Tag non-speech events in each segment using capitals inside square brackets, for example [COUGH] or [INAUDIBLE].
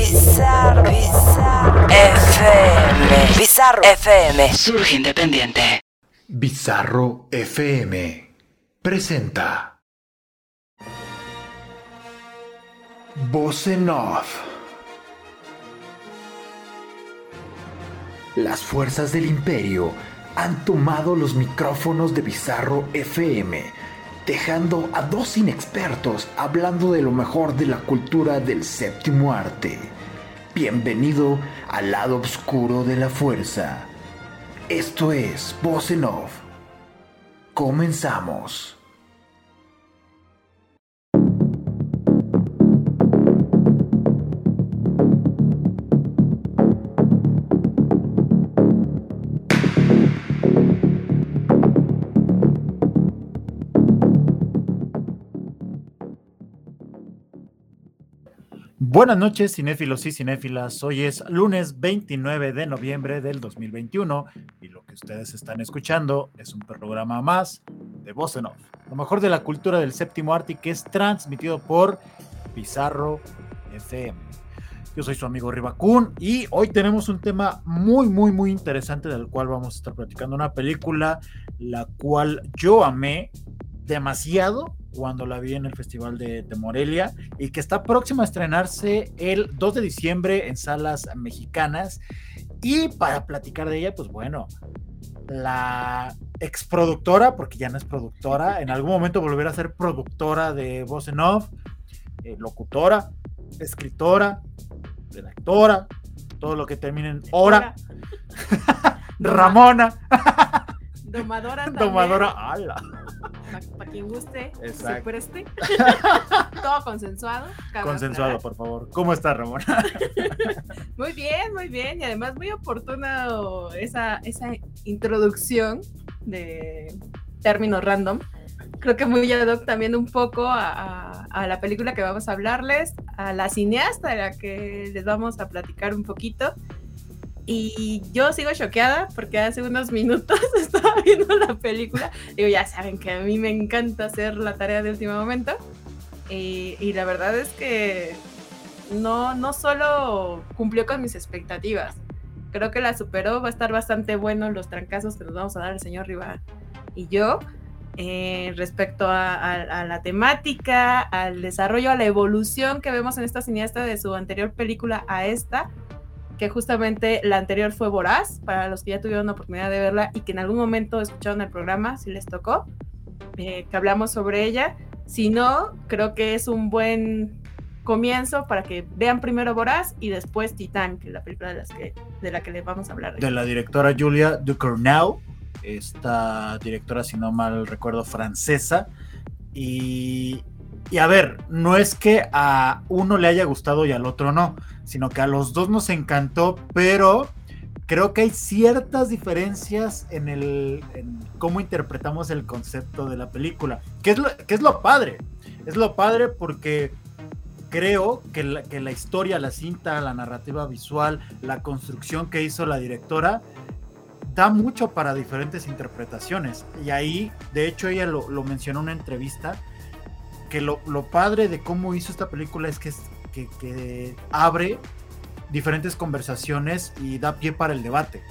Bizarro, Bizarro FM. Bizarro FM. Surge independiente. Bizarro FM presenta Voz en Off. Las fuerzas del imperio han tomado los micrófonos de Bizarro FM, dejando a dos inexpertos hablando de lo mejor de la cultura del séptimo arte. Bienvenido al lado oscuro de la fuerza. Esto es Voz en. Comenzamos. Buenas noches, cinéfilos y cinéfilas. Hoy es lunes 29 de noviembre del 2021 y lo que ustedes están escuchando es un programa más de Voz lo mejor de la cultura del séptimo arte que es transmitido por Pizarro FM. Yo soy su amigo Ribacún y hoy tenemos un tema muy, muy, muy interesante del cual vamos a estar platicando. Una película la cual yo amé demasiado cuando la vi en el Festival de, de, Morelia y que está próxima a estrenarse el 2 de diciembre en salas mexicanas. Y para platicar de ella, pues bueno, la ex productora, porque ya no es productora, en algún momento volverá a ser productora de Voz en Off, eh, locutora, escritora, redactora, todo lo que termine en hora. [LAUGHS] Ramona. Domadora. Domadora, ala para pa quien guste, Exacto. se preste. [LAUGHS] Todo consensuado. Consensuado, por favor. ¿Cómo estás, Ramón? [LAUGHS] muy bien, muy bien. Y además muy oportuna esa, esa introducción de términos random. Creo que muy ad hoc también un poco a, a, a, la película que vamos a hablarles, a la cineasta de la que les vamos a platicar un poquito. Y yo sigo choqueada porque hace unos minutos [LAUGHS] estaba viendo la película. Digo, ya saben que a mí me encanta hacer la tarea de último momento. Y, y la verdad es que no, no solo cumplió con mis expectativas, creo que la superó. Va a estar bastante bueno los trancazos que nos vamos a dar el señor Riva y yo. Eh, respecto a, a, a, la temática, al desarrollo, a la evolución que vemos en esta cineasta de su anterior película a esta, que justamente la anterior fue Voraz, para los que ya tuvieron la oportunidad de verla y que en algún momento escucharon el programa, si les tocó, eh, que hablamos sobre ella. Si no, creo que es un buen comienzo para que vean primero Voraz y después Titán, que es la película de, de la que les vamos a hablar. De la directora Julia Ducournau, esta directora, si no mal recuerdo, francesa. Y, y a ver, no es que a uno le haya gustado y al otro no, sino que a los dos nos encantó, pero creo que hay ciertas diferencias en, el, cómo interpretamos el concepto de la película, que es lo, que es lo padre, es lo padre porque creo que la, que la historia, la cinta, la narrativa visual, la construcción que hizo la directora, da mucho para diferentes interpretaciones. Y ahí, de hecho, ella lo mencionó en una entrevista, que lo, lo, padre de cómo hizo esta película es que, que, abre diferentes conversaciones y da pie para el debate.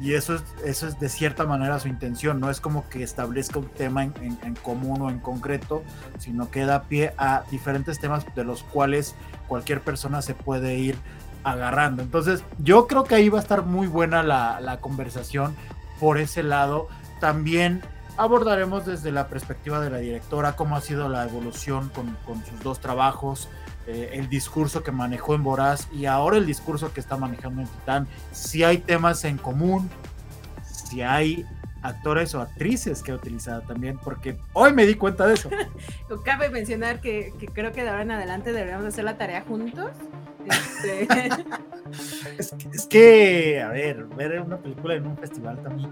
Y eso es, eso es de cierta manera su intención, no es como que establezca un tema en, en, en común o en concreto, sino que da pie a diferentes temas de los cuales cualquier persona se puede ir agarrando. Entonces, yo creo que ahí va a estar muy buena la, la conversación por ese lado. También abordaremos desde la perspectiva de la directora cómo ha sido la evolución con, con sus dos trabajos, eh, el discurso que manejó en Voraz y ahora el discurso que está manejando en Titán, si hay temas en común, si hay actores o actrices que ha utilizado también, porque hoy me di cuenta de eso. [LAUGHS] Cabe mencionar que, que, creo que de ahora en adelante deberíamos hacer la tarea juntos. Este... [LAUGHS] es, que, es, que, a ver, ver una película en un festival también.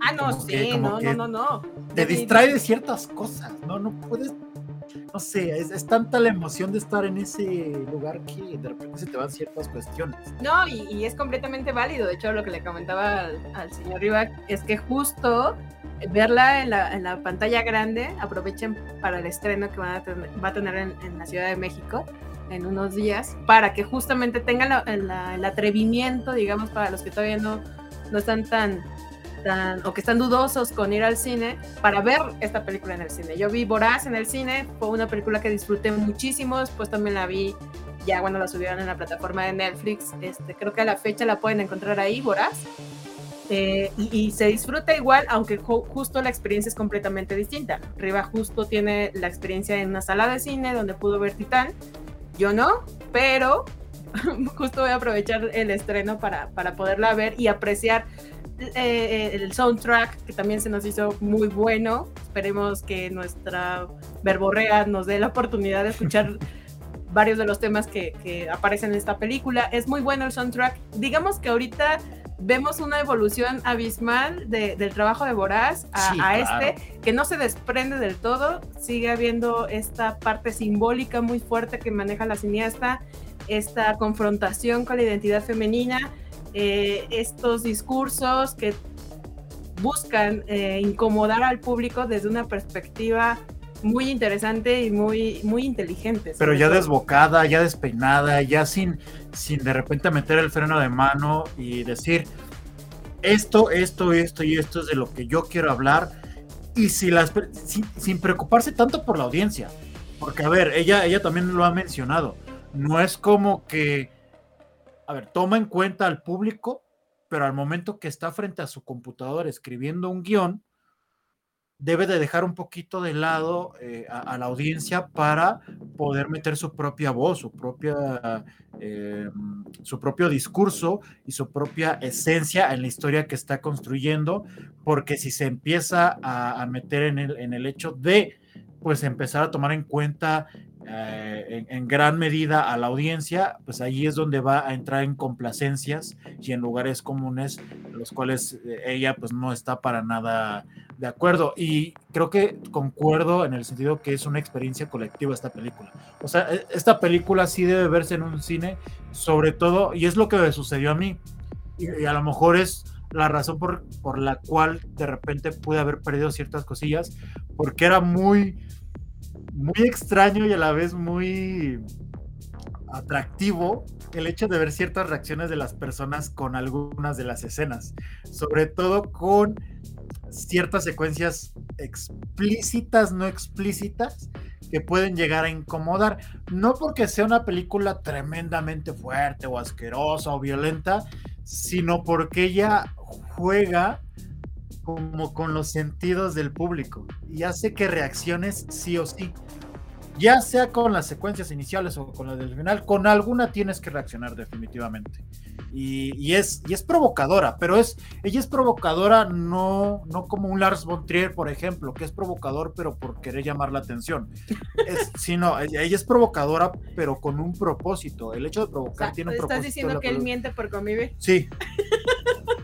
Ah, no, sí, que, no, no, no, no. Te distrae de ciertas cosas, ¿no? No puedes no sé, es, es, tanta la emoción de estar en ese lugar que de repente se te van ciertas cuestiones. No, y, y es completamente válido. De hecho, lo que le comentaba al, al señor Rivac es que justo verla en la, en la, pantalla grande, aprovechen para el estreno que van a tener, va a tener en, en, la Ciudad de México. En unos días para que justamente tengan el atrevimiento, digamos, para los que todavía no, no están tan, tan, o que están dudosos con ir al cine, para ver esta película en el cine. Yo vi Voraz en el cine, fue una película que disfruté muchísimo, después también la vi ya cuando la subieron en la plataforma de Netflix, este, creo que a la fecha la pueden encontrar ahí, Voraz. Eh, y, se disfruta igual, aunque justo la experiencia es completamente distinta. Riva justo tiene la experiencia en una sala de cine donde pudo ver Titán, yo no, pero [LAUGHS] justo voy a aprovechar el estreno para, para poderla ver y apreciar eh, el soundtrack que también se nos hizo muy bueno. Esperemos que nuestra verborrea nos dé la oportunidad de escuchar [LAUGHS] varios de los temas que, que, aparecen en esta película. Es muy bueno el soundtrack. Digamos que ahorita vemos una evolución abismal del trabajo de Boraz a, este, que no se desprende del todo, sigue habiendo esta parte simbólica muy fuerte que maneja la cineasta, esta confrontación con la identidad femenina, eh, estos discursos que buscan eh, incomodar al público desde una perspectiva muy interesante y muy, muy inteligente. Pero ya desbocada, ya despeinada, ya sin, sin de repente meter el freno de mano y decir esto, esto, esto y esto es de lo que yo quiero hablar. Y si las, sin, preocuparse tanto por la audiencia. Porque, a ver, ella, ella también lo ha mencionado. No es como que, a ver, toma en cuenta al público, pero al momento que está frente a su computadora escribiendo un guion, debe de dejar un poquito de lado eh, a, la audiencia para poder meter su propia voz, su propia eh, su propio discurso y su propia esencia en la historia que está construyendo, porque si se empieza a, meter en el, en el hecho de pues empezar a tomar en cuenta eh, en, gran medida a la audiencia, pues ahí es donde va a entrar en complacencias y en lugares comunes, los cuales ella pues no está para nada de acuerdo, y creo que concuerdo en el sentido que es una experiencia colectiva esta película. O sea, e, esta película sí debe verse en un cine, sobre todo, y es lo que me sucedió a mí, y, a lo mejor es la razón por, por la cual de repente pude haber perdido ciertas cosillas, porque era muy, muy extraño y a la vez muy atractivo el hecho de ver ciertas reacciones de las personas con algunas de las escenas, sobre todo con ciertas secuencias explícitas, no explícitas, que pueden llegar a incomodar. No porque sea una película tremendamente fuerte o asquerosa o violenta, sino porque ella juega como con los sentidos del público y hace que reacciones sí o sí ya sea con las secuencias iniciales o con las del final, con alguna tienes que reaccionar definitivamente. Y, es, y es provocadora, pero es, ella es provocadora no, no como un Lars von Trier, por ejemplo, que es provocador pero por querer llamar la atención. Es, [LAUGHS] sino, ella, es provocadora pero con un propósito. El hecho de provocar tiene un propósito. ¿Estás diciendo que él miente por convivir? Sí.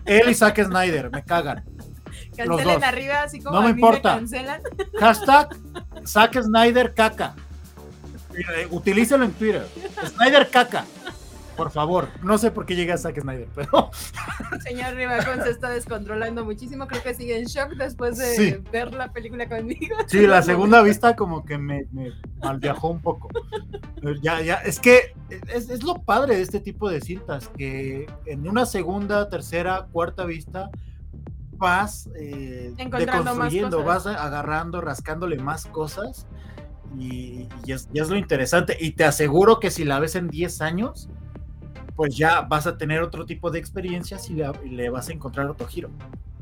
él y Zack Snyder, me cagan. [LAUGHS] Cancelen arriba, así como no me importa. Hashtag Zack Snyder caca. Eh, utilícelo en Twitter. Snyder caca. Por favor. No sé por qué llega a Zack Snyder, pero. [LAUGHS] Señor Rivacón se está descontrolando muchísimo. Creo que sigue en shock después de ver la película conmigo. Sí, la [LAUGHS] segunda vista como que me, me malviajó un poco. Ya, ya. Es que es, es, lo padre de este tipo de cintas, que en una segunda, tercera, cuarta vista vas eh, deconstruyendo, vas agarrando, rascándole más cosas y, es, lo interesante. Y te aseguro que si la ves en 10 años, pues ya vas a tener otro tipo de experiencias y le, vas a encontrar otro giro.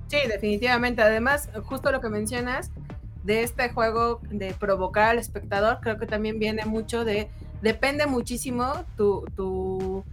Sí, definitivamente. Además, justo lo que mencionas de este juego de provocar al espectador, creo que también viene mucho de, depende muchísimo tu, tu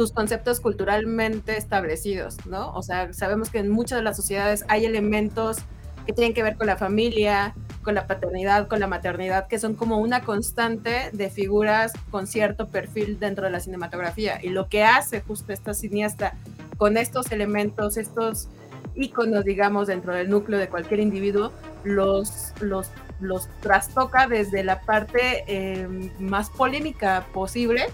tus conceptos culturalmente establecidos, ¿no? O sea, sabemos que en muchas de las sociedades hay elementos que tienen que ver con la familia, con la paternidad, con la maternidad, que son como una constante de figuras con cierto perfil dentro de la cinematografía. Y lo que hace justo esta cineasta con estos elementos, estos íconos, digamos, dentro del núcleo de cualquier individuo, los, los, los trastoca desde la parte eh, más polémica posible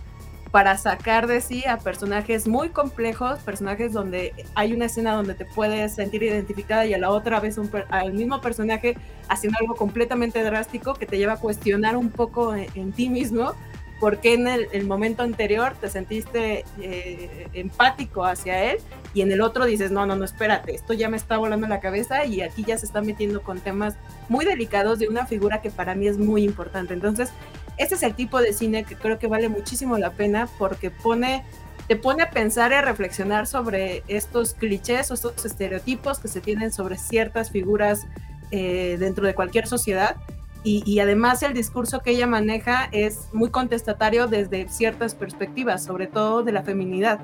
para sacar de sí a personajes muy complejos, personajes donde hay una escena donde te puedes sentir identificada y a la otra vez un, al mismo personaje haciendo algo completamente drástico que te lleva a cuestionar un poco en, ti mismo por qué en el, momento anterior te sentiste eh, empático hacia él y en el otro dices, no, no, no, espérate, esto ya me está volando la cabeza y aquí ya se está metiendo con temas muy delicados de una figura que para mí es muy importante. Entonces, este es el tipo de cine que creo que vale muchísimo la pena porque pone te pone a pensar y a reflexionar sobre estos clichés o estos estereotipos que se tienen sobre ciertas figuras eh, dentro de cualquier sociedad y, además el discurso que ella maneja es muy contestatario desde ciertas perspectivas, sobre todo de la feminidad.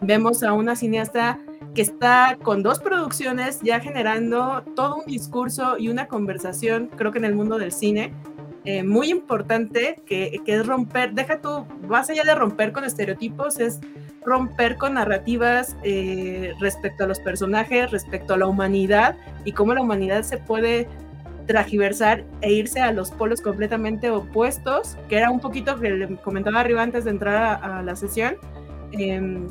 Vemos a una cineasta que está con dos producciones ya generando todo un discurso y una conversación, creo que en el mundo del cine, eh, muy importante, que, es romper, deja tú, más allá de romper con estereotipos, es romper con narrativas eh, respecto a los personajes, respecto a la humanidad y cómo la humanidad se puede tragiversar e irse a los polos completamente opuestos, que era un poquito que le comentaba arriba antes de entrar a, la sesión. Em,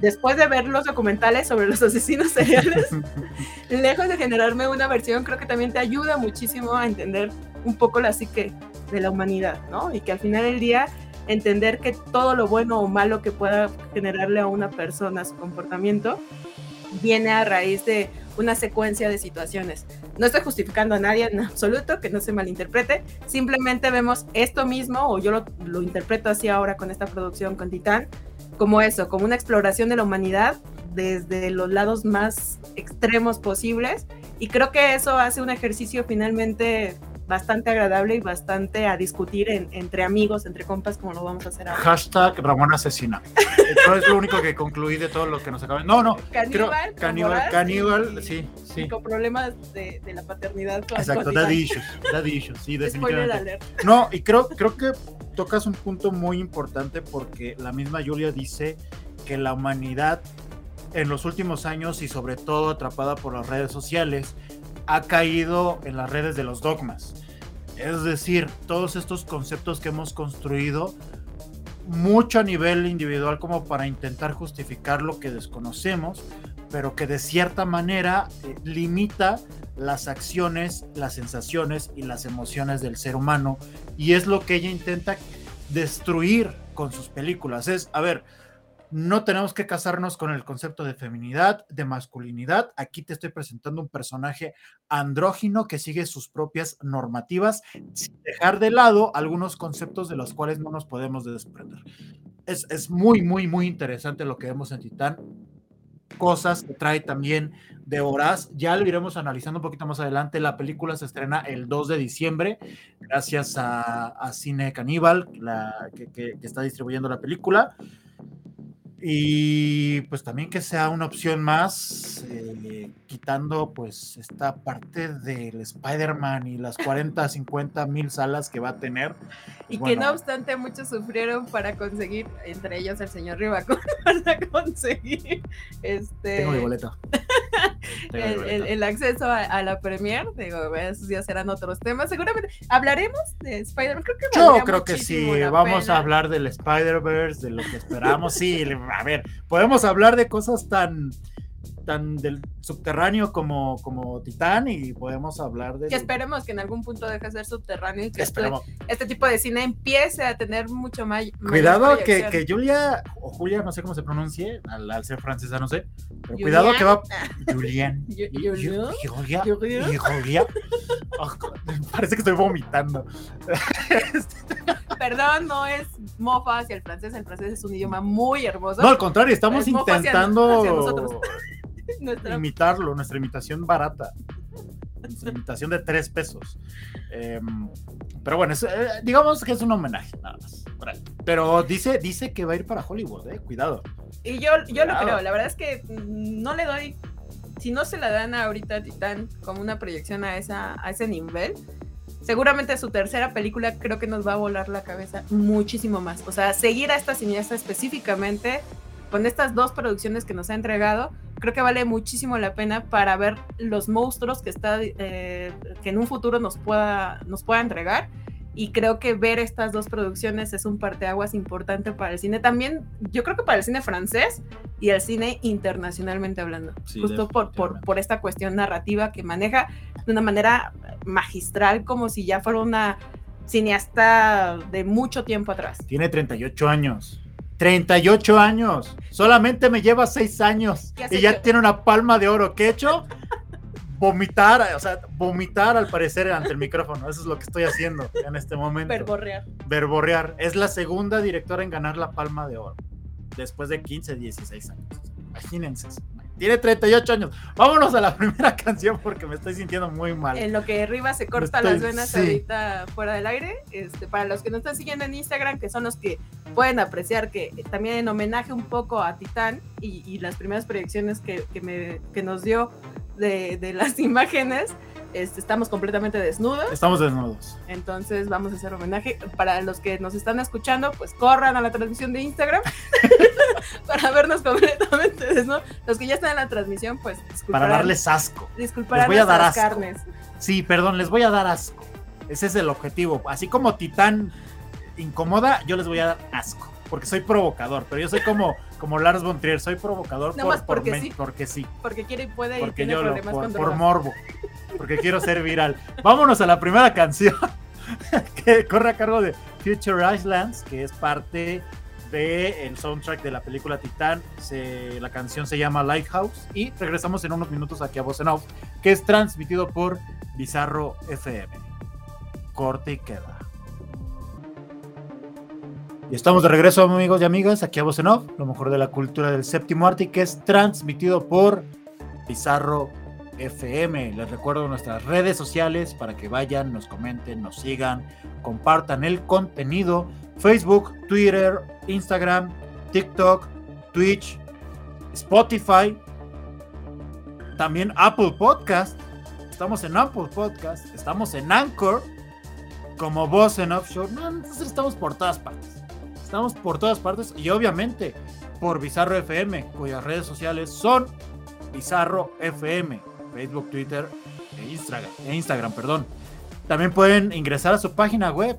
después de ver los documentales sobre los [LAUGHS] asesinos seriales, [LAUGHS] lejos de generarme una versión, creo que también te ayuda muchísimo a entender un poco la psique de la humanidad, ¿no? Y que al final del día entender que todo lo bueno o malo que pueda generarle a una persona su comportamiento viene a raíz de una secuencia de situaciones. No estoy justificando a nadie en absoluto, que no se malinterprete, simplemente vemos esto mismo, o yo lo, lo interpreto así ahora con esta producción con Titán, como eso, como una exploración de la humanidad desde los lados más extremos posibles, y creo que eso hace un ejercicio finalmente bastante agradable y bastante a discutir entre amigos, entre compas, como lo vamos a hacer ahora. Hashtag Ramón Asesina. Eso es lo único que concluí de todo lo que nos acaba. No, no. Caníbal. caníbal, caníbal, sí, sí. Con problemas de, de la paternidad. Exacto, daddy issues, daddy issues, sí, definitivamente. No, y creo, creo que tocas un punto muy importante porque la misma Julia dice que la humanidad en los últimos años y sobre todo atrapada por las redes sociales ha caído en las redes de los dogmas. Es decir, todos estos conceptos que hemos construido mucho a nivel individual como para intentar justificar lo que desconocemos, pero que de cierta manera eh, limita las acciones, las sensaciones y las emociones del ser humano. Y es lo que ella intenta destruir con sus películas. Es, a ver, no tenemos que casarnos con el concepto de feminidad, de masculinidad. Aquí te estoy presentando un personaje andrógino que sigue sus propias normativas, sin dejar de lado algunos conceptos de los cuales no nos podemos desprender. Es, muy, muy, muy interesante lo que vemos en Titán. Cosas que trae también de horas. Ya lo iremos analizando un poquito más adelante. La película se estrena el 2 de diciembre, gracias a, Cine Caníbal, que está distribuyendo la película. Y pues también que sea una opción más, eh, quitando pues esta parte del Spider-Man y las 40, 50 mil salas que va a tener. y que no obstante muchos sufrieron para conseguir, entre ellos el señor Rivaco, [LAUGHS] para conseguir este... Tengo mi boleto. [LAUGHS] [LAUGHS] el, acceso a, la premier, digo, esos ya serán otros temas. Seguramente hablaremos de Spider-Man. Creo que Yo creo que sí, vamos a hablar del Spider-Verse, de lo que esperamos. Sí, a ver, podemos hablar de cosas tan tan del subterráneo como, como Titán y podemos hablar de... Que esperemos que en algún punto deje de ser subterráneo y que este, este, tipo de cine empiece a tener mucho más... Cuidado que, que, Julia, o Julia, no sé cómo se pronuncie, al, ser francesa no sé, pero cuidado que va... [LAUGHS] Julian. Julia. Julia. [LAUGHS] Parece que estoy vomitando. Perdón, no es mofa hacia el francés, el francés es un idioma muy hermoso. No, al contrario, estamos intentando [LAUGHS] imitarlo, nuestra imitación barata. Nuestra imitación de tres pesos. Em, pero bueno, eh, digamos que es un homenaje, nada más. Pero dice, dice que va a ir para Hollywood, eh, cuidado. Y yo, yo lo creo, la verdad es que no le doy, si no se la dan ahorita a Titán como una proyección a, esa, a ese nivel, seguramente su tercera película creo que nos va a volar la cabeza muchísimo más. O sea, seguir a esta cineasta específicamente con estas dos producciones que nos ha entregado, creo que vale muchísimo la pena para ver los monstruos que está eh, que en un futuro nos pueda nos pueda entregar y creo que ver estas dos producciones es un parteaguas importante para el cine también yo creo que para el cine francés y el cine internacionalmente hablando justo por, por, por esta cuestión narrativa que maneja de una manera magistral como si ya fuera una cineasta de mucho tiempo atrás. Tiene 38 años. 38 años. Solamente me lleva 6 años. ¿Qué has Y ya hecho? tiene una palma de oro. ¿Qué he hecho? Vomitar, o sea, vomitar al parecer ante el micrófono. Eso es lo que estoy haciendo en este momento. Verborrear. Verborrear. Es la segunda directora en ganar la palma de oro. Después de 15, 16 años. Imagínense. Tiene 38 años. Vámonos a la [LAUGHS] primera canción porque me estoy sintiendo muy mal. En lo que Riva se corta Estoy- las venas sí. ahorita fuera del aire, este, para los que nos están siguiendo en Instagram, que son los que pueden apreciar que también en homenaje un poco a Titán y, y las primeras proyecciones que, que me- que nos dio de, de las [LAUGHS] imágenes, este, estamos completamente desnudos. Estamos desnudos. Entonces vamos a hacer homenaje. Para los que nos están escuchando, pues corran a la transmisión de Instagram [LAUGHS] para vernos completamente desnudos. Los que ya están en la transmisión, pues Para darles asco. disculparán les voy a dar asco. carnes. Sí, perdón, les voy a dar asco. Ese es el objetivo. Así como Titán incomoda, yo les voy a dar asco. Porque soy provocador, pero yo soy como, como Lars von Trier, soy provocador por, más por porque sí. porque sí, Porque quiere y puede y porque tiene yo lo, problemas por, con por drogas. morbo, porque quiero ser viral. Vámonos a la primera canción [LAUGHS] que corre a cargo de Future Islands, que es parte del soundtrack de la película Titán. Se- la canción se llama Lighthouse y regresamos en unos minutos aquí a Voz en Off, que es transmitido por Bizarro FM. Corte y queda. Y estamos de regreso, amigos y amigas, aquí a Voz en Off, lo mejor de la cultura del séptimo arte, que es transmitido por Bizarro FM. Les recuerdo nuestras redes sociales para que vayan, nos comenten, nos sigan, compartan el contenido. Facebook, Twitter, Instagram, TikTok, Twitch, Spotify, también Apple Podcast. Estamos en Apple Podcast, estamos en Anchor, como Voz en Offshore. No, estamos por todas partes. Estamos por todas partes y obviamente por Bizarro FM, cuyas redes sociales son Bizarro FM, Facebook, Twitter e Instagram, e Instagram, perdón. También pueden ingresar a su página web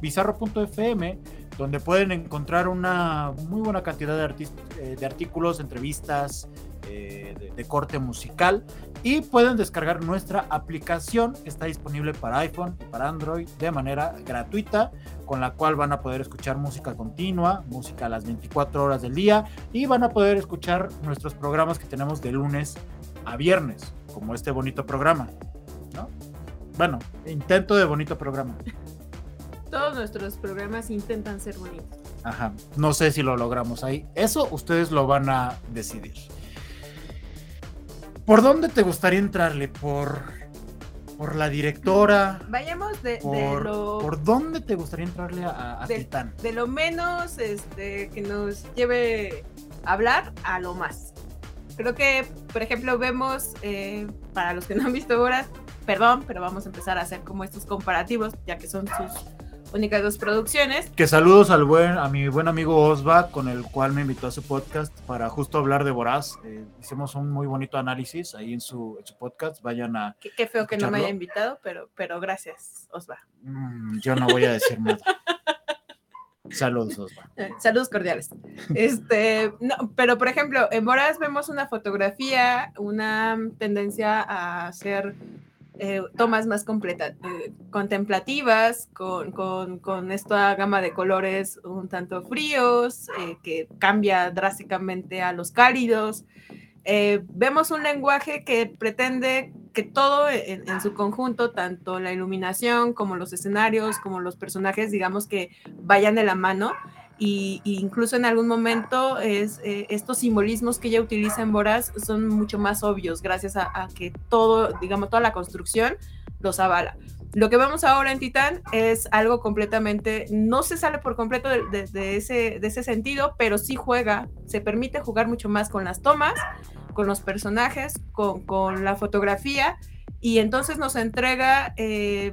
bizarro.fm, donde pueden encontrar una muy buena cantidad de, eh, de artículos, entrevistas eh, de, de corte musical y pueden descargar nuestra aplicación que está disponible para iPhone y para Android de manera gratuita, con la cual van a poder escuchar música continua, música a las 24 horas del día y van a poder escuchar nuestros programas que tenemos de lunes a viernes, como este bonito programa, ¿no? Bueno, intento de bonito programa. Todos nuestros programas intentan ser bonitos. Ajá, no sé si lo logramos ahí. Eso ustedes lo van a decidir. ¿Por dónde te gustaría entrarle? ¿Por, por la directora? Vayamos de, de ¿Por, lo, ¿por dónde te gustaría entrarle a, a Titán? de lo menos este, que nos lleve a hablar a lo más. Creo que, por ejemplo, vemos, eh, para los que no han visto ahora, perdón, pero vamos a empezar a hacer como estos comparativos, ya que son sus únicas dos producciones. Que saludos al buen, a mi buen amigo Osva, con el cual me invitó a su podcast para justo hablar de Voraz. Eh, hicimos un muy bonito análisis ahí en su, en su podcast. Vayan a. Qué, qué feo que no me haya invitado, pero, pero gracias, Osva. Mm, yo no voy a decir nada. [LAUGHS] Saludos, Osva. Eh, saludos cordiales. Este, no, pero por ejemplo, en Boras vemos una fotografía, una tendencia a hacer eh, tomas más eh, contemplativas, con, esta gama de colores un tanto fríos, eh, que cambia drásticamente a los cálidos. Vemos un lenguaje que pretende que todo en su conjunto, tanto la iluminación como los escenarios, como los personajes, digamos que vayan de la mano y, incluso en algún momento es, eh, estos simbolismos que ella utiliza en Boras son mucho más obvios gracias a, que todo, digamos, toda la construcción los avala. Lo que vemos ahora en Titán es algo completamente, no se sale por completo de ese, de ese sentido, pero sí juega, se permite jugar mucho más con las tomas, con los personajes, con, con la fotografía, y entonces nos entrega eh,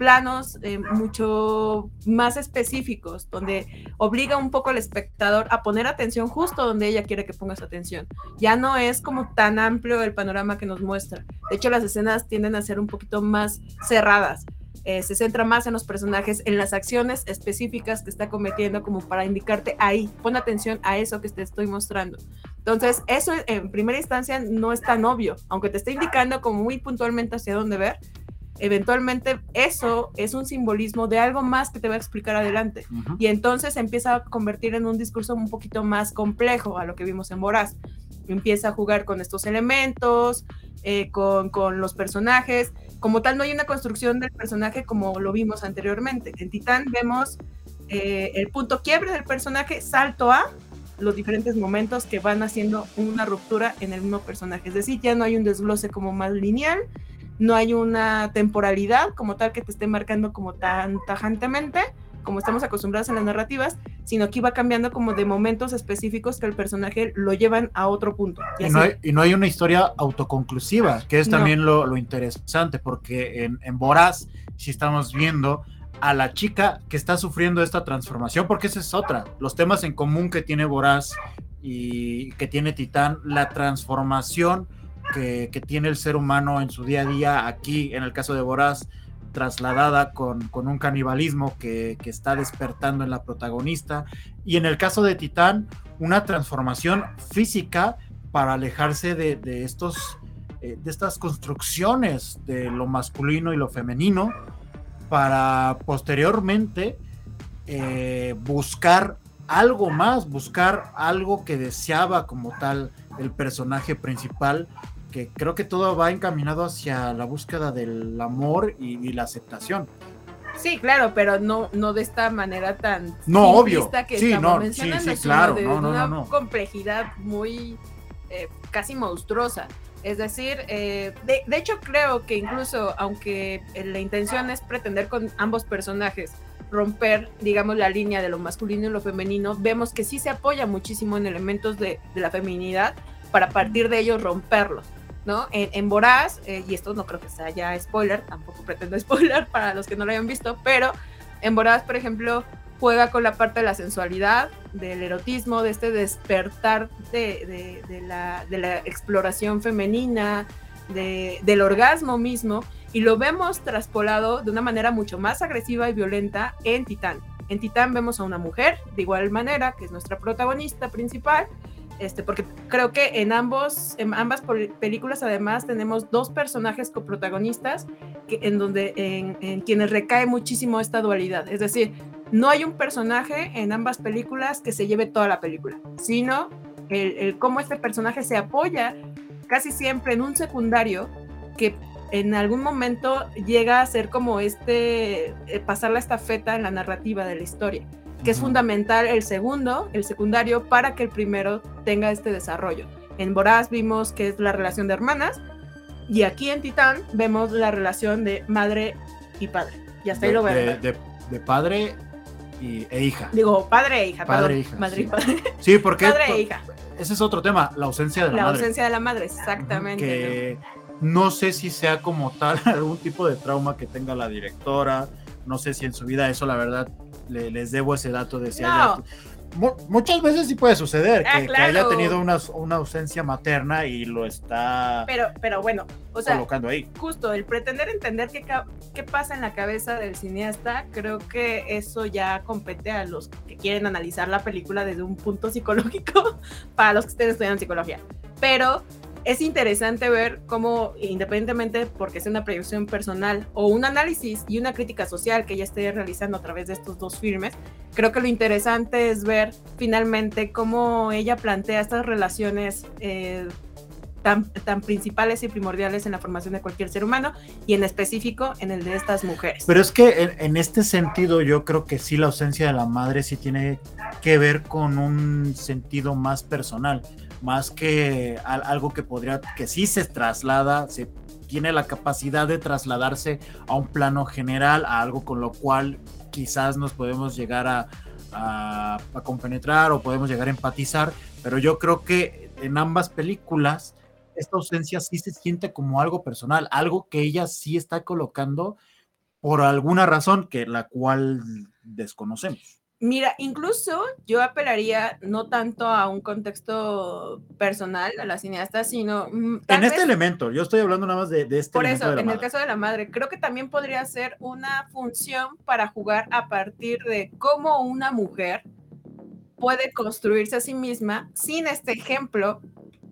planos eh, mucho más específicos, donde obliga un poco al espectador a poner atención justo donde ella quiere que pongas atención. Ya no es como tan amplio el panorama que nos muestra. De hecho, las escenas tienden a ser un poquito más cerradas. Eh, se centra más en los personajes, en las acciones específicas que está cometiendo, como para indicarte ahí, pon atención a eso que te estoy mostrando. Entonces, eso en primera instancia no es tan obvio, aunque te esté indicando como muy puntualmente hacia dónde ver, eventualmente eso es un simbolismo de algo más que te va a explicar adelante. Y entonces empieza a convertir en un discurso un poquito más complejo a lo que vimos en Boraz. Empieza a jugar con estos elementos, eh, con, los personajes. Como tal, no hay una construcción del personaje como lo vimos anteriormente. En Titán vemos eh, el punto quiebre del personaje, salto a los diferentes momentos que van haciendo una ruptura en el mismo personaje. Es decir, ya no hay un desglose como más lineal, no hay una temporalidad como tal que te esté marcando como tan tajantemente como estamos acostumbrados en las narrativas, sino que iba cambiando como de momentos específicos que el personaje lo llevan a otro punto. Y, no, hay, una historia autoconclusiva, que es también lo, interesante, porque en, en Boraz, si estamos viendo a la chica que está sufriendo esta transformación, porque esa es otra, los temas en común que tiene Boraz y que tiene Titán, la transformación que, tiene el ser humano en su día a día, aquí en el caso de Boraz, trasladada con, un canibalismo que, está despertando en la protagonista, y en el caso de Titán, una transformación física para alejarse de, estos, eh, de estas construcciones de lo masculino y lo femenino, para posteriormente eh, buscar algo más, buscar algo que deseaba como tal el personaje principal que creo que todo va encaminado hacia la búsqueda del amor y, la aceptación. Sí, claro, pero no, no de esta manera tan no obvio que sí, no, sí, sí, claro, de, una complejidad muy eh, casi monstruosa. Es decir, eh, de, de, hecho creo que incluso aunque la intención es pretender con ambos personajes romper, digamos, la línea de lo masculino y lo femenino, vemos que sí se apoya muchísimo en elementos de, de la feminidad para partir de ellos romperlos. ¿No? En, en eh, y esto no creo que sea ya spoiler, tampoco pretendo [LAUGHS] spoiler para los que no lo hayan visto, pero en Voraz, por ejemplo, juega con la parte de la sensualidad, del erotismo, de este despertar de, la, exploración femenina, del orgasmo mismo, y lo vemos traspolado de una manera mucho más agresiva y violenta en Titán. En Titán vemos a una mujer, de igual manera, que es nuestra protagonista principal, este, porque creo que en, ambos, en ambas películas además tenemos dos personajes coprotagonistas que, en donde en, quienes recae muchísimo esta dualidad. Es decir, no hay un personaje en ambas películas que se lleve toda la película, sino el, el cómo este personaje se apoya casi siempre en un secundario que en algún momento llega a ser como este, eh, pasar la estafeta en la narrativa de la historia que es fundamental el segundo, el secundario, para que el primero tenga este desarrollo. En Boraz vimos que es la relación de hermanas y aquí en Titán vemos la relación de madre y padre. Y hasta ahí lo vemos. De, padre y, e hija. Digo, padre e hija. Padre e hija. Madre sí. y padre. Sí, porque padre e hija. ese es otro tema, la ausencia de la, madre. La ausencia de la madre, exactamente. Que ¿no? sé si sea como tal [LAUGHS] algún tipo de trauma que tenga la directora. No sé si en su vida eso, la verdad, les debo ese dato de si muchas veces sí puede suceder ah, que, haya tenido una, una, ausencia materna y lo está pero, pero bueno, o sea, colocando ahí. Justo, el pretender entender qué, qué pasa en la cabeza del cineasta, creo que eso ya compete a los que quieren analizar la película desde un punto psicológico [LAUGHS] para los que estén estudiando psicología. Pero es interesante ver cómo, independientemente porque sea una proyección personal o un análisis y una crítica social que ella esté realizando a través de estos dos filmes, creo que lo interesante es ver finalmente cómo ella plantea estas relaciones eh, tan, tan principales y primordiales en la formación de cualquier ser humano y en específico en el de estas mujeres. Pero es que en, en este sentido yo creo que sí la ausencia de la madre sí tiene que ver con un sentido más personal más que algo que podría, que sí se traslada, se tiene la capacidad de trasladarse a un plano general, a algo con lo cual quizás nos podemos llegar a, a, compenetrar o podemos llegar a empatizar, pero yo creo que en ambas películas esta ausencia sí se siente como algo personal, algo que ella sí está colocando por alguna razón que la cual desconocemos. Mira, incluso yo apelaría no tanto a un contexto personal a la cineasta, sino... Mm, en este elemento, yo estoy hablando nada más de, este Por eso, en el caso de la madre, creo que también podría ser una función para jugar a partir de cómo una mujer puede construirse a sí misma sin este ejemplo,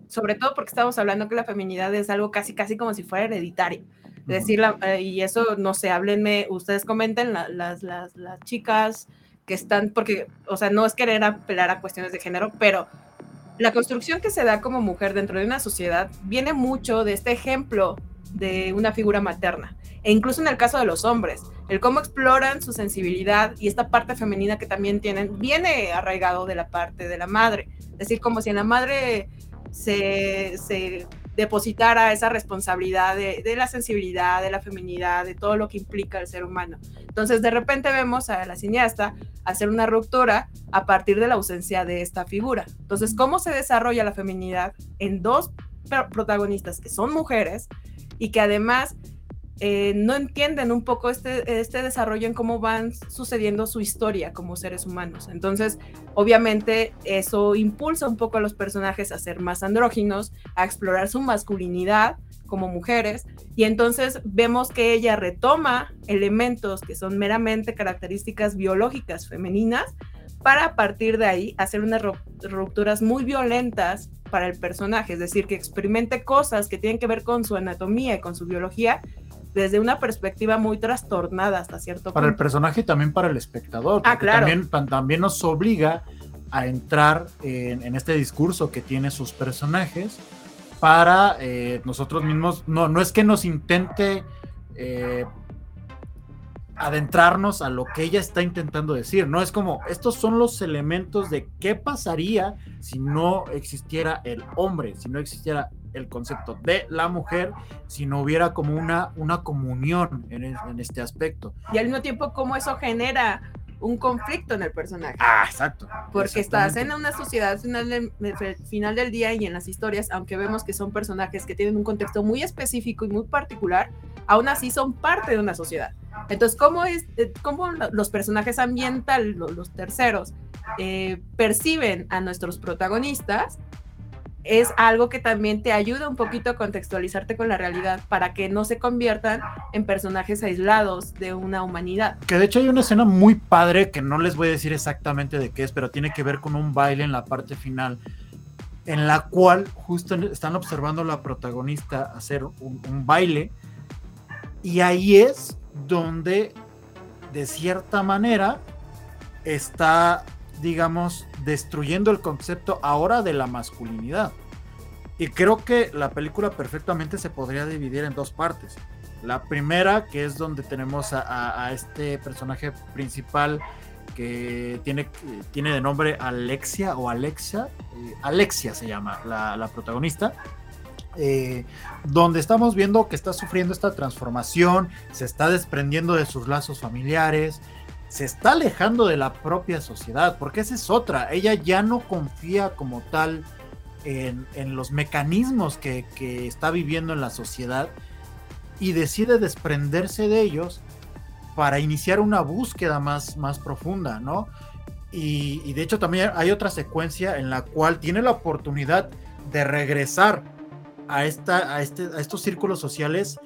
sobre todo porque estamos hablando que la feminidad es algo casi, casi como si fuera hereditario. Decir, eh, y eso, no sé, háblenme, ustedes comenten las, las, las chicas que están, porque, o sea, no es querer apelar a cuestiones de género, pero la construcción que se da como mujer dentro de una sociedad viene mucho de este ejemplo de una figura materna. E incluso en el caso de los hombres, el cómo exploran su sensibilidad y esta parte femenina que también tienen, viene arraigado de la parte de la madre. Es decir, como si en la madre se, se depositara esa responsabilidad de, de, la sensibilidad, de la feminidad, de todo lo que implica el ser humano. Entonces, de repente vemos a la cineasta hacer una ruptura a partir de la ausencia de esta figura. Entonces, ¿cómo se desarrolla la feminidad en dos protagonistas que son mujeres y que además eh, no entienden un poco este, este desarrollo en cómo van sucediendo su historia como seres humanos. Entonces, obviamente, eso impulsa un poco a los personajes a ser más andróginos, a explorar su masculinidad como mujeres, y entonces vemos que ella retoma elementos que son meramente características biológicas femeninas para a partir de ahí hacer unas rupturas muy violentas para el personaje, es decir, que experimente cosas que tienen que ver con su anatomía y con su biología desde una perspectiva muy trastornada hasta cierto punto. Para el personaje y también para el espectador. Ah, claro. También, también nos obliga a entrar en, este discurso que tiene sus personajes para eh, nosotros mismos, no, no es que nos intente eh, adentrarnos a lo que ella está intentando decir, no es como, estos son los elementos de qué pasaría si no existiera el hombre, si no existiera el concepto de la mujer si no hubiera como una, una comunión en, este aspecto. Y al mismo tiempo, cómo eso genera un conflicto en el personaje. Ah, exacto. Porque estás en una sociedad final del, final del día y en las historias, aunque vemos que son personajes que tienen un contexto muy específico y muy particular, aún así son parte de una sociedad. Entonces, ¿cómo, es, eh, cómo los personajes ambientales, los, terceros, eh, perciben a nuestros protagonistas? Es algo que también te ayuda un poquito a contextualizarte con la realidad para que no se conviertan en personajes aislados de una humanidad. Que de hecho hay una escena muy padre que no les voy a decir exactamente de qué es, pero tiene que ver con un baile en la parte final, en la cual justo están observando a la protagonista hacer un, un baile y ahí es donde de cierta manera está digamos, destruyendo el concepto ahora de la masculinidad. Y creo que la película perfectamente se podría dividir en dos partes. La primera, que es donde tenemos a, este personaje principal que tiene, tiene de nombre Alexia o Alexa. Eh, Alexia se llama la, protagonista. Eh, donde estamos viendo que está sufriendo esta transformación, se está desprendiendo de sus lazos familiares, se está alejando de la propia sociedad, porque esa es otra, ella ya no confía como tal en, los mecanismos que, está viviendo en la sociedad y decide desprenderse de ellos para iniciar una búsqueda más, más profunda, ¿no? Y, de hecho también hay otra secuencia en la cual tiene la oportunidad de regresar a, esta, a, este, a estos círculos sociales,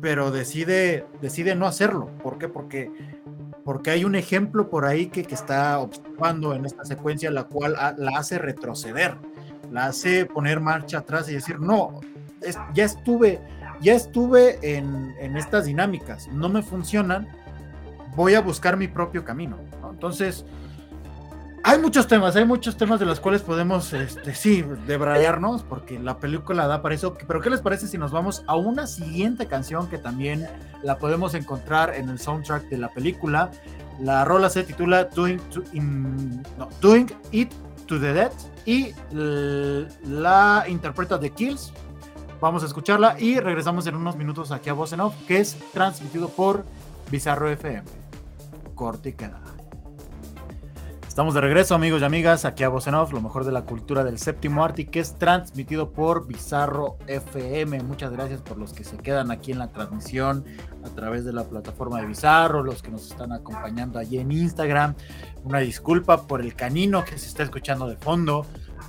pero decide, decide no hacerlo. ¿Por qué? Porque porque hay un ejemplo por ahí que, que está observando en esta secuencia, la cual la hace retroceder, la hace poner marcha atrás y decir, no, ya estuve, ya estuve en, en, estas dinámicas, no me funcionan, voy a buscar mi propio camino. Entonces, hay muchos temas, hay muchos temas de los cuales podemos, este, sí, debrayarnos, porque la película da para eso. Pero, ¿qué les parece si nos vamos a una siguiente canción que también la podemos encontrar en el soundtrack de la película? La rola se titula Doing, It to the Dead y la interpreta The Kills. Vamos a escucharla y regresamos en unos minutos aquí a Voz en Off, que es transmitido por Bizarro FM. Corte y queda. Estamos de regreso, amigos y amigas, aquí a Voz lo mejor de la cultura del séptimo arte, que es transmitido por Bizarro FM. Muchas gracias por los que se quedan aquí en la transmisión a través de la plataforma de Bizarro, los que nos están acompañando allí en Instagram. Una disculpa por el canino que se está escuchando de fondo,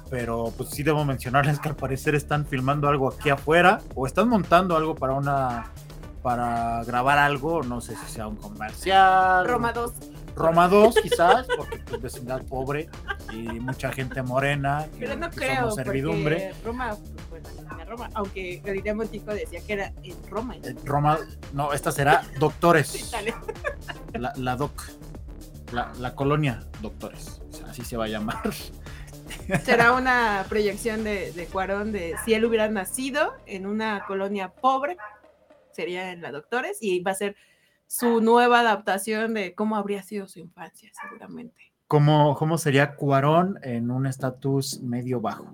pero pues sí debo mencionarles que al parecer están filmando algo aquí afuera o están montando algo para una para grabar algo, no sé si sea un comercial. Roma 2 Roma 2 quizás, porque pues vecindad pobre y mucha gente morena. Pero no creo, servidumbre. Roma, Roma, aunque Galilea Montijo decía que era en Roma. Roma, no, esta será Doctores. La, la doc. La, la colonia Doctores. O sea, así se va a llamar. Será [LAUGHS] una proyección de, de Cuarón de si él hubiera nacido en una colonia pobre, sería en la Doctores, y va a ser su nueva adaptación de cómo habría sido su infancia, seguramente. ¿Cómo, cómo sería Cuarón en un estatus medio bajo?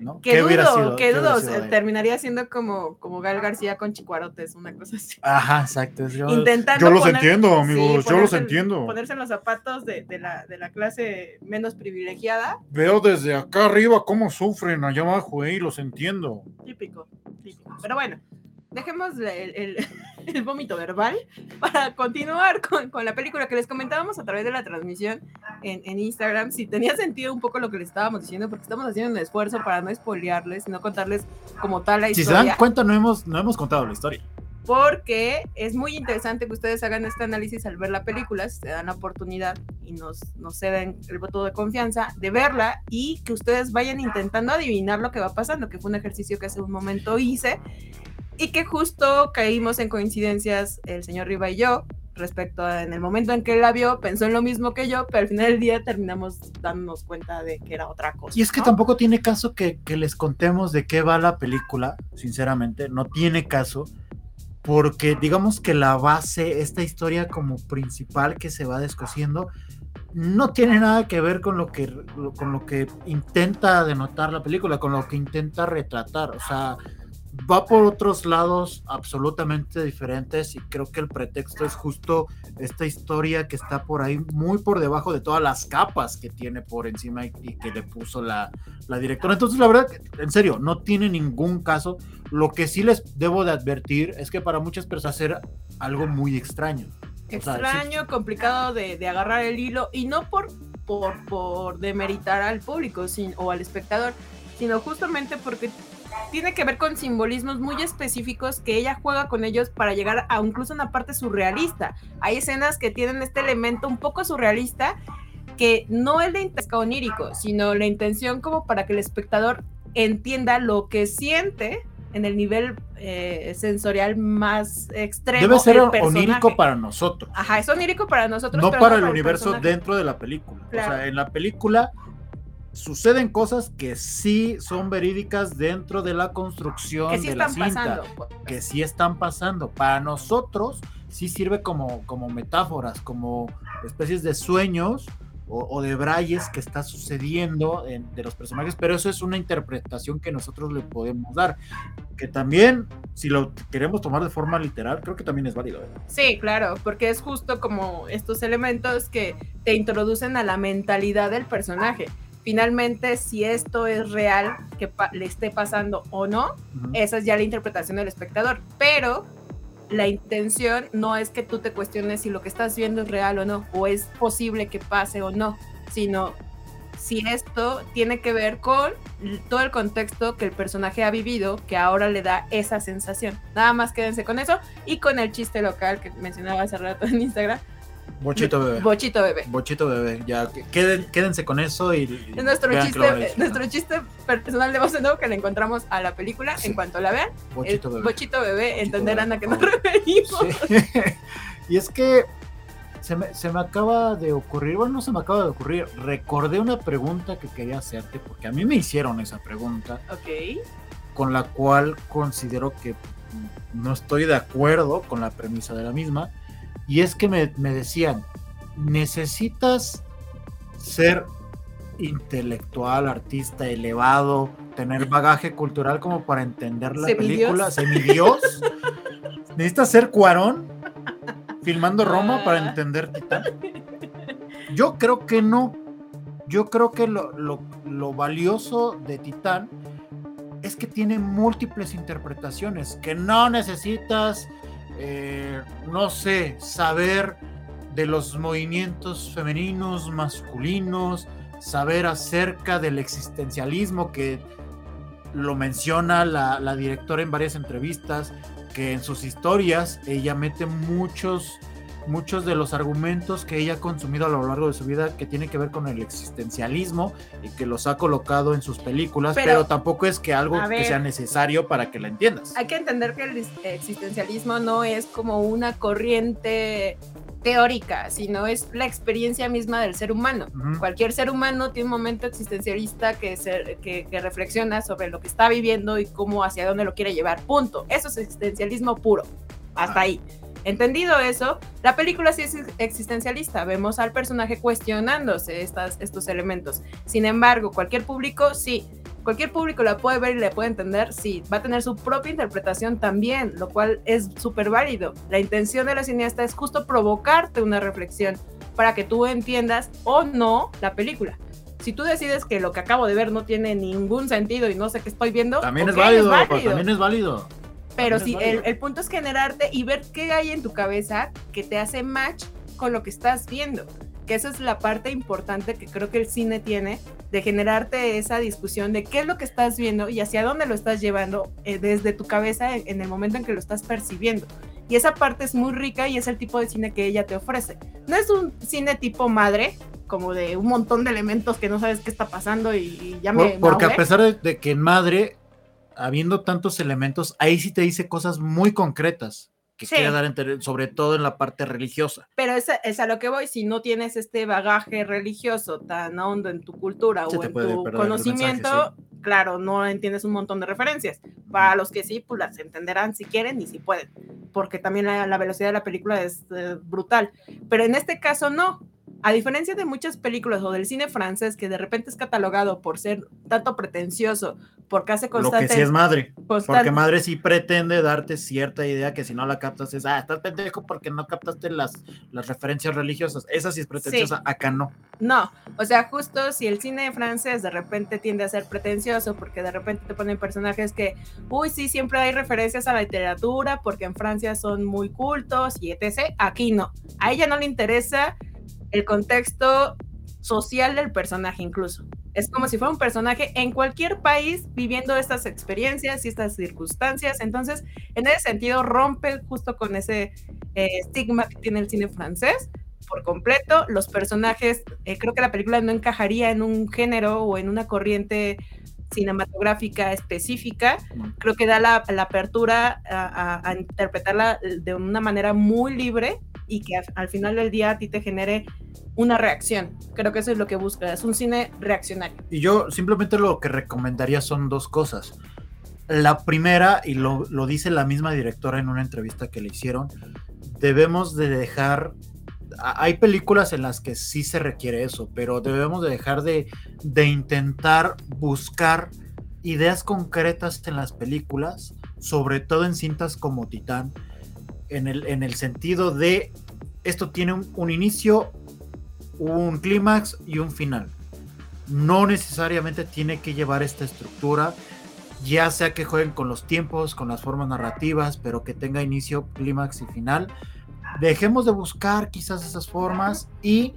¿no? Que dudo, sido- que dudo, terminaría siendo como, como Gal García con Chicuarotes, una cosa así. Ajá, exacto. yo- Intentando yo los poner- entiendo, sí, amigos, yo los entiendo. Ponerse en los zapatos de, de la, de la clase menos privilegiada, Veo desde acá arriba cómo sufren allá abajo, eh, y los entiendo. típico, típico. Pero bueno, dejemos el, el- [LAUGHS] el vómito verbal para continuar con, con la película que les comentábamos a través de la transmisión en, en Instagram. Si tenía sentido un poco lo que les estábamos diciendo, porque estamos haciendo un esfuerzo para no spoilearles, no contarles como tal la Si se historia. dan cuenta, no hemos, no hemos contado la historia. porque es muy interesante que ustedes hagan este análisis al ver la película, si se dan la oportunidad y nos, nos ceden el voto de confianza de verla y que ustedes vayan intentando adivinar lo que va pasando, que fue un ejercicio que hace un momento hice y que justo caímos en coincidencias el señor Riva y yo respecto a en el momento en que él la vio, pensó en lo mismo que yo, pero al final del día terminamos dándonos cuenta de que era otra cosa. Y es que ¿no? tampoco tiene caso que, que les contemos de qué va la película, sinceramente, no tiene caso, porque digamos que la base, esta historia como principal que se va descosiendo, no tiene nada que ver con lo que, con lo que intenta denotar la película, con lo que intenta retratar, o sea, va por otros lados absolutamente diferentes y creo que el pretexto es justo esta historia que está por ahí muy por debajo de todas las capas que tiene por encima y, que le puso la, la directora. Entonces, la verdad, en serio, no tiene ningún caso. Lo que sí les debo de advertir es que para muchas personas hacer algo muy extraño. Extraño, complicado de, de agarrar el hilo y no por, por, por demeritar al público sin, o al espectador, sino justamente porque tiene que ver con simbolismos muy específicos que ella juega con ellos para llegar a incluso una parte surrealista. Hay escenas que tienen este elemento un poco surrealista que no es la intención onírico, sino la intención como para que el espectador entienda lo que siente en el nivel eh, sensorial más extremo. Debe ser onírico para nosotros. Ajá, es onírico para nosotros. no pero para el universo dentro de la película. Claro. O sea, en la película suceden cosas que sí son verídicas dentro de la construcción que sí de la están cinta, pasando. que sí están pasando. Para nosotros sí sirve como, como metáforas, como especies de sueños o, o de brayes que está sucediendo en- de los personajes, pero eso es una interpretación que nosotros le podemos dar, que también, si lo queremos tomar de forma literal, creo que también es válido. ¿eh? Sí, claro, porque es justo como estos elementos que te introducen a la mentalidad del personaje. Finalmente, si esto es real, que le esté pasando o no, Ujú. esa es ya la interpretación del espectador. Pero la intención no es que tú te cuestiones si lo que estás viendo es real o no, o es posible que pase o no, sino si esto tiene que ver con todo el contexto que el personaje ha vivido, que ahora le da esa sensación. Nada más quédense con eso y con el chiste local que mencionaba hace rato en Instagram, Bochito bebé. Bochito Bebé. Bochito bebé, ya que- queden, quédense con eso y, y Es nuestro chiste, nuestro chiste personal de voz de nuevo que le encontramos a la película Sí. en cuanto la vean. Bochito bebé. Bochito Bebé, entenderán a qué nos referimos. Sí. [LAUGHS] y es que se me, se me acaba de ocurrir, bueno, no se me acaba de ocurrir, recordé una pregunta que quería hacerte, porque a mí me hicieron esa pregunta, Ok. con la cual considero que no estoy de acuerdo con la premisa de la misma, y es que me, me decían, necesitas ser intelectual, artista elevado, tener bagaje cultural como para entender la Semidios. película, semidios. Necesitas ser Cuarón filmando Roma para Ah. entender Titán. Yo creo que no. Yo creo que lo, lo- lo valioso de Titán es que tiene múltiples interpretaciones, que no necesitas, eh, no sé, saber de los movimientos femeninos, masculinos, saber acerca del existencialismo que lo menciona la, la directora en varias entrevistas, que en sus historias ella mete muchos muchos de los argumentos que ella ha consumido a lo largo de su vida que tiene que ver con el existencialismo y que los ha colocado en sus películas, pero, tampoco es que algo que sea necesario para que la entiendas. Hay que entender que el existencialismo no es como una corriente teórica, sino es la experiencia misma del ser humano. Cualquier ser humano tiene un momento existencialista que, que, que, reflexiona sobre lo que está viviendo y cómo hacia dónde lo quiere llevar. Punto. Eso es existencialismo puro. Hasta ah. ahí. Entendido eso, la película sí es existencialista. Vemos al personaje cuestionándose estas, estos elementos. Sin embargo, cualquier público, sí. Cualquier público la puede ver y le puede entender, sí. Va a tener su propia interpretación también, lo cual es súper válido. La intención de la cineasta es justo provocarte una reflexión para que tú entiendas o no la película si tú decides que lo que acabo de ver no tiene ningún sentido y no sé qué estoy viendo, también, es, válido, también es válido. Pero sí, el, punto es generarte y ver qué hay en tu cabeza que te hace match con lo que estás viendo. Que esa es la parte importante que creo que el cine tiene, de generarte esa discusión de qué es lo que estás viendo y hacia dónde lo estás llevando eh, desde tu cabeza en, el momento en que lo estás percibiendo. Y esa parte es muy rica y es el tipo de cine que ella te ofrece. No es un cine tipo madre, como de un montón de elementos que no sabes qué está pasando y, ya me... Porque a pesar de que en madre habiendo tantos elementos, ahí sí te dice cosas muy concretas que quiere dar, sobre todo en la parte religiosa. Pero es, es, a lo que voy, si no tienes este bagaje religioso tan hondo en tu cultura o en tu conocimiento, claro, no entiendes un montón de referencias. Para los que sí, pues las entenderán si quieren y si pueden, porque también la, velocidad de la película es eh, brutal. Pero en este caso no, a diferencia de muchas películas o del cine francés que de repente es catalogado por ser tanto pretencioso, porque hace constante... Lo que sí es madre, porque madre sí pretende darte cierta idea que si no la captas es, ah, estás pendejo porque no captaste las, las referencias religiosas, esa sí es pretenciosa, acá no. No, o sea, justo si el cine francés de repente tiende a ser pretencioso porque de repente te ponen personajes que, uy, sí, siempre hay referencias a la literatura porque en Francia son muy cultos y etc., aquí no, a ella no le interesa el contexto social del personaje incluso. Es como si fuera un personaje en cualquier país viviendo estas experiencias y estas circunstancias. Entonces, en ese sentido, rompe justo con ese eh, estigma que tiene el cine francés por completo. Los personajes, eh, creo que la película no encajaría en un género o en una corriente cinematográfica específica, creo que da la, apertura a, interpretarla de una manera muy libre y que al, final del día a ti te genere una reacción. Creo que eso es lo que busca, es un cine reaccionario. Y yo simplemente lo que recomendaría son dos cosas. La primera, y lo, lo dice la misma directora en una entrevista que le hicieron, debemos de dejar hay películas en las que sí se requiere eso, pero debemos de dejar de, de, intentar buscar ideas concretas en las películas, sobre todo en cintas como Titán, en el, en el sentido de esto tiene un, inicio, un clímax y un final. No necesariamente tiene que llevar esta estructura, ya sea que jueguen con los tiempos, con las formas narrativas, pero que tenga inicio, clímax y final. Dejemos de buscar quizás esas formas y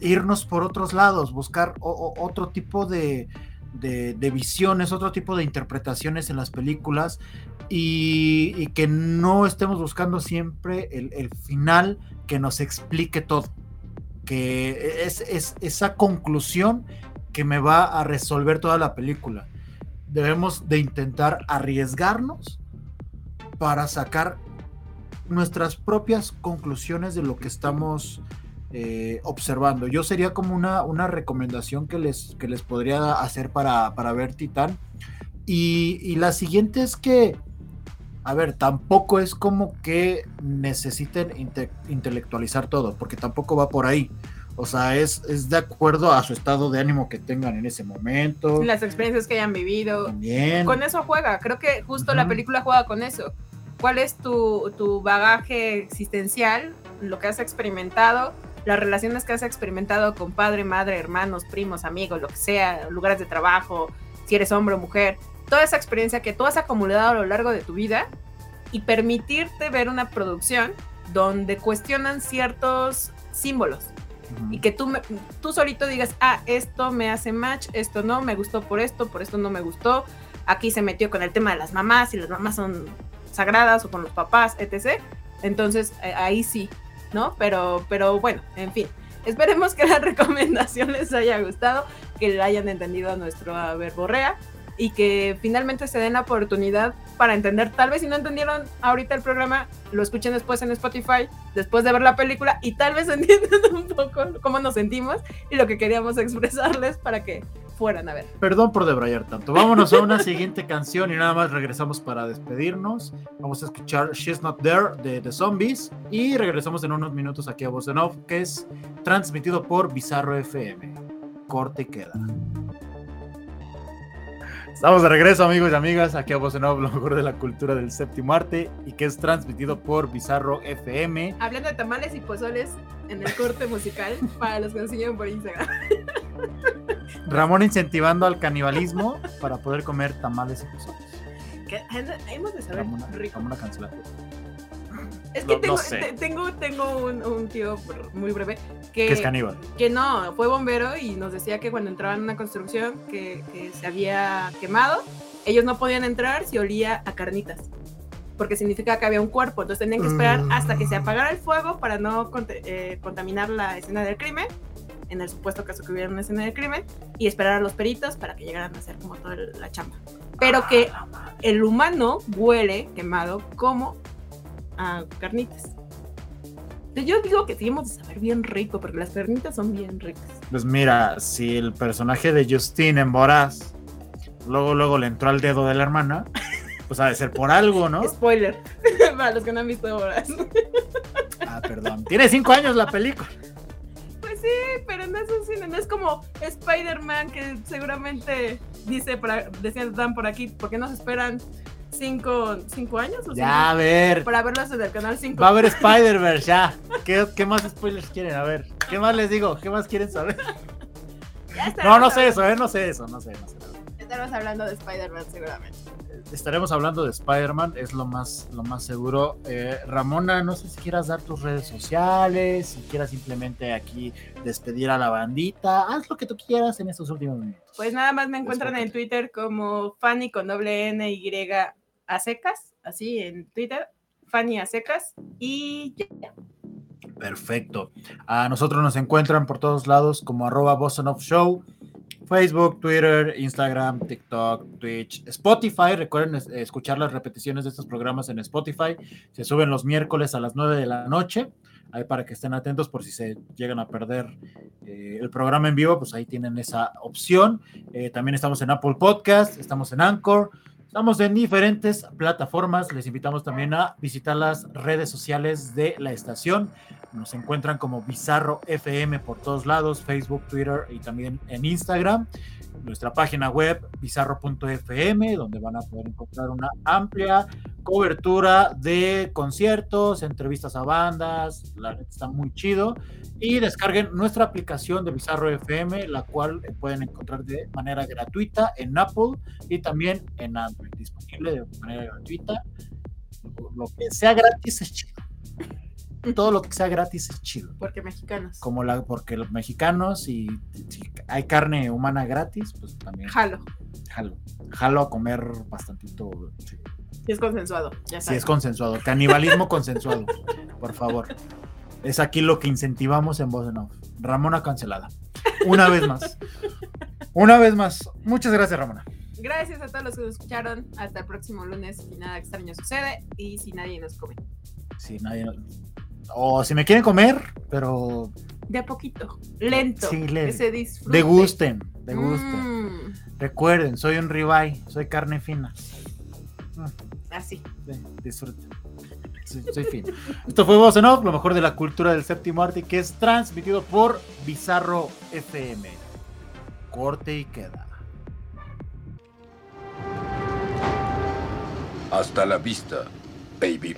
irnos por otros lados, buscar otro tipo de, de, visiones, otro tipo de interpretaciones en las películas y, que no estemos buscando siempre el, final que nos explique todo, que es, esa conclusión que me va a resolver toda la película. Debemos de intentar arriesgarnos para sacar nuestras propias conclusiones de lo que estamos eh, observando. Yo sería como una, una recomendación que les, que les podría hacer para, ver Titán. Y, la siguiente es que, a ver, tampoco es como que necesiten intelectualizar todo, porque tampoco va por ahí. O sea, es, es de acuerdo a su estado de ánimo que tengan en ese momento. Las experiencias que hayan vivido. Con eso juega. Creo que justo la película juega con eso. ¿Cuál es tu, tu bagaje existencial? Lo que has experimentado las relaciones que has experimentado con padre, madre, hermanos, primos, amigos, lo que sea, lugares de trabajo, si eres hombre o mujer, toda esa experiencia que tú has acumulado a lo largo de tu vida y permitirte ver una producción donde cuestionan ciertos símbolos y que tú, tú solito digas, ah, esto me hace match, esto no, me gustó por esto, por esto no me gustó, aquí se metió con el tema de las mamás y las mamás son sagradas o con los papás, etc. Entonces eh, ahí sí, ¿no? Pero, pero bueno, en fin. Esperemos que la [LAUGHS] recomendación les haya gustado, que le hayan entendido nuestro verborrea y que finalmente se den la oportunidad para entender, tal vez si no entendieron ahorita el programa, lo escuchen después en Spotify, después de ver la película y tal vez [LAUGHS] entiendan un poco cómo nos sentimos y lo que queríamos [LAUGHS] expresarles para que fueran a ver. Perdón por debrayar tanto. Vámonos a una siguiente canción y nada más regresamos para despedirnos. Vamos a escuchar She's Not There de The Zombies y regresamos en unos minutos aquí a Voz en Off, que es transmitido por Bizarro FM. Corte queda. Estamos de regreso, amigos y amigas, aquí a Voz en Off, lo mejor de la cultura del séptimo arte y que es transmitido por Bizarro FM. Hablando de tamales y pozoles en el corte musical para los que nos siguen por Instagram. [LAUGHS] Ramón incentivando al canibalismo para poder comer tamales y pozoles. hemos de saber Ramona, rico. Ramona. Es que No- tengo, no sé. te- tengo, tengo un, un tío muy breve que, Que es caníbal. que no, fue bombero y nos decía que cuando entraban a una construcción que, que se había quemado, ellos no podían entrar si olía a carnitas. Porque significa que había un cuerpo, entonces tenían que esperar hasta que se apagara el fuego para no conte- eh, contaminar la escena del crimen, en el supuesto caso que hubiera una escena del crimen, y esperar a los peritos para que llegaran a hacer como toda la chamba. Pero que el humano huele quemado como a carnitas. Entonces, Yo digo que sí hemos de saber bien rico, porque las carnitas son bien ricas. Pues mira, si el personaje de Justin en Boraz luego, luego le entró al dedo de la hermana, pues ha de ser por algo, ¿no? [LAUGHS] Spoiler, [LAUGHS] para los que no han visto horas. Ah, perdón. Tiene cinco años la película. Pues sí, pero no es un cine, no es como Spider-Man que seguramente dice, para, decían Dan por aquí, ¿por qué nos esperan cinco, cinco años? O Ya, a ver. para verlos en el canal 5. Va a haber Spider-Verse, ya. ¿Qué, ¿Qué más spoilers quieren? A ver, ¿qué más les digo? ¿Qué más quieren saber? No, no sé eso, ¿eh? No sé eso, no sé, no sé. Estaremos hablando de Spider-Man seguramente. Estaremos hablando de Spider-Man, es lo más, lo más seguro. Eh, Ramona, no sé si quieras dar tus redes sociales, si quieras simplemente aquí despedir a la bandita. Haz lo que tú quieras en estos últimos minutos. Pues nada más me encuentran en Twitter como Fanny con doble N Y a secas, así en Twitter, Fanny a secas y ya. Perfecto. A nosotros nos encuentran por todos lados como arroba Boston Show, Facebook, Twitter, Instagram, TikTok, Twitch, Spotify. Recuerden es- escuchar las repeticiones de estos programas en Spotify. Se suben los miércoles a las 9 de la noche. Ahí para que estén atentos por si se llegan a perder eh, el programa en vivo, pues ahí tienen esa opción. Eh, también estamos en Apple Podcast, estamos en Anchor, Estamos en diferentes plataformas. Les invitamos también a visitar las redes sociales de la estación. Nos encuentran como Bizarro FM por todos lados, Facebook, Twitter y también en Instagram. Nuestra página web bizarro.fm, donde van a poder encontrar una amplia cobertura de conciertos, entrevistas a bandas. La neta está muy chido. Y descarguen nuestra aplicación de Bizarro FM, la cual pueden encontrar de manera gratuita en Apple y también en Android, disponible de manera gratuita. Lo que sea gratis es chido. Todo lo que sea gratis es chido. Porque mexicanos. Como la, porque los mexicanos y si hay carne humana gratis, pues también Jalo. jalo. Jalo a comer bastantito. sí. Si es consensuado, ya Si sabes. es consensuado. Canibalismo [LAUGHS] consensuado. Por favor. Es aquí lo que incentivamos en Voz en Off. Ramona cancelada. Una vez más. Una vez más. Muchas gracias, Ramona. Gracias a todos los que nos escucharon. Hasta el próximo lunes. Si nada extraño sucede y si nadie nos come. Si nadie. O si me quieren comer, pero De a poquito. Lento. Sí, leve. Que se disfrute. degusten. Degusten. Mm, Recuerden, soy un ribeye. Soy carne fina. así. Sí, disfruten. Sí, soy fino. Esto fue Voz en Off, lo mejor de la cultura del séptimo arte, que es transmitido por Bizarro FM. Corte y queda. Hasta la vista, baby.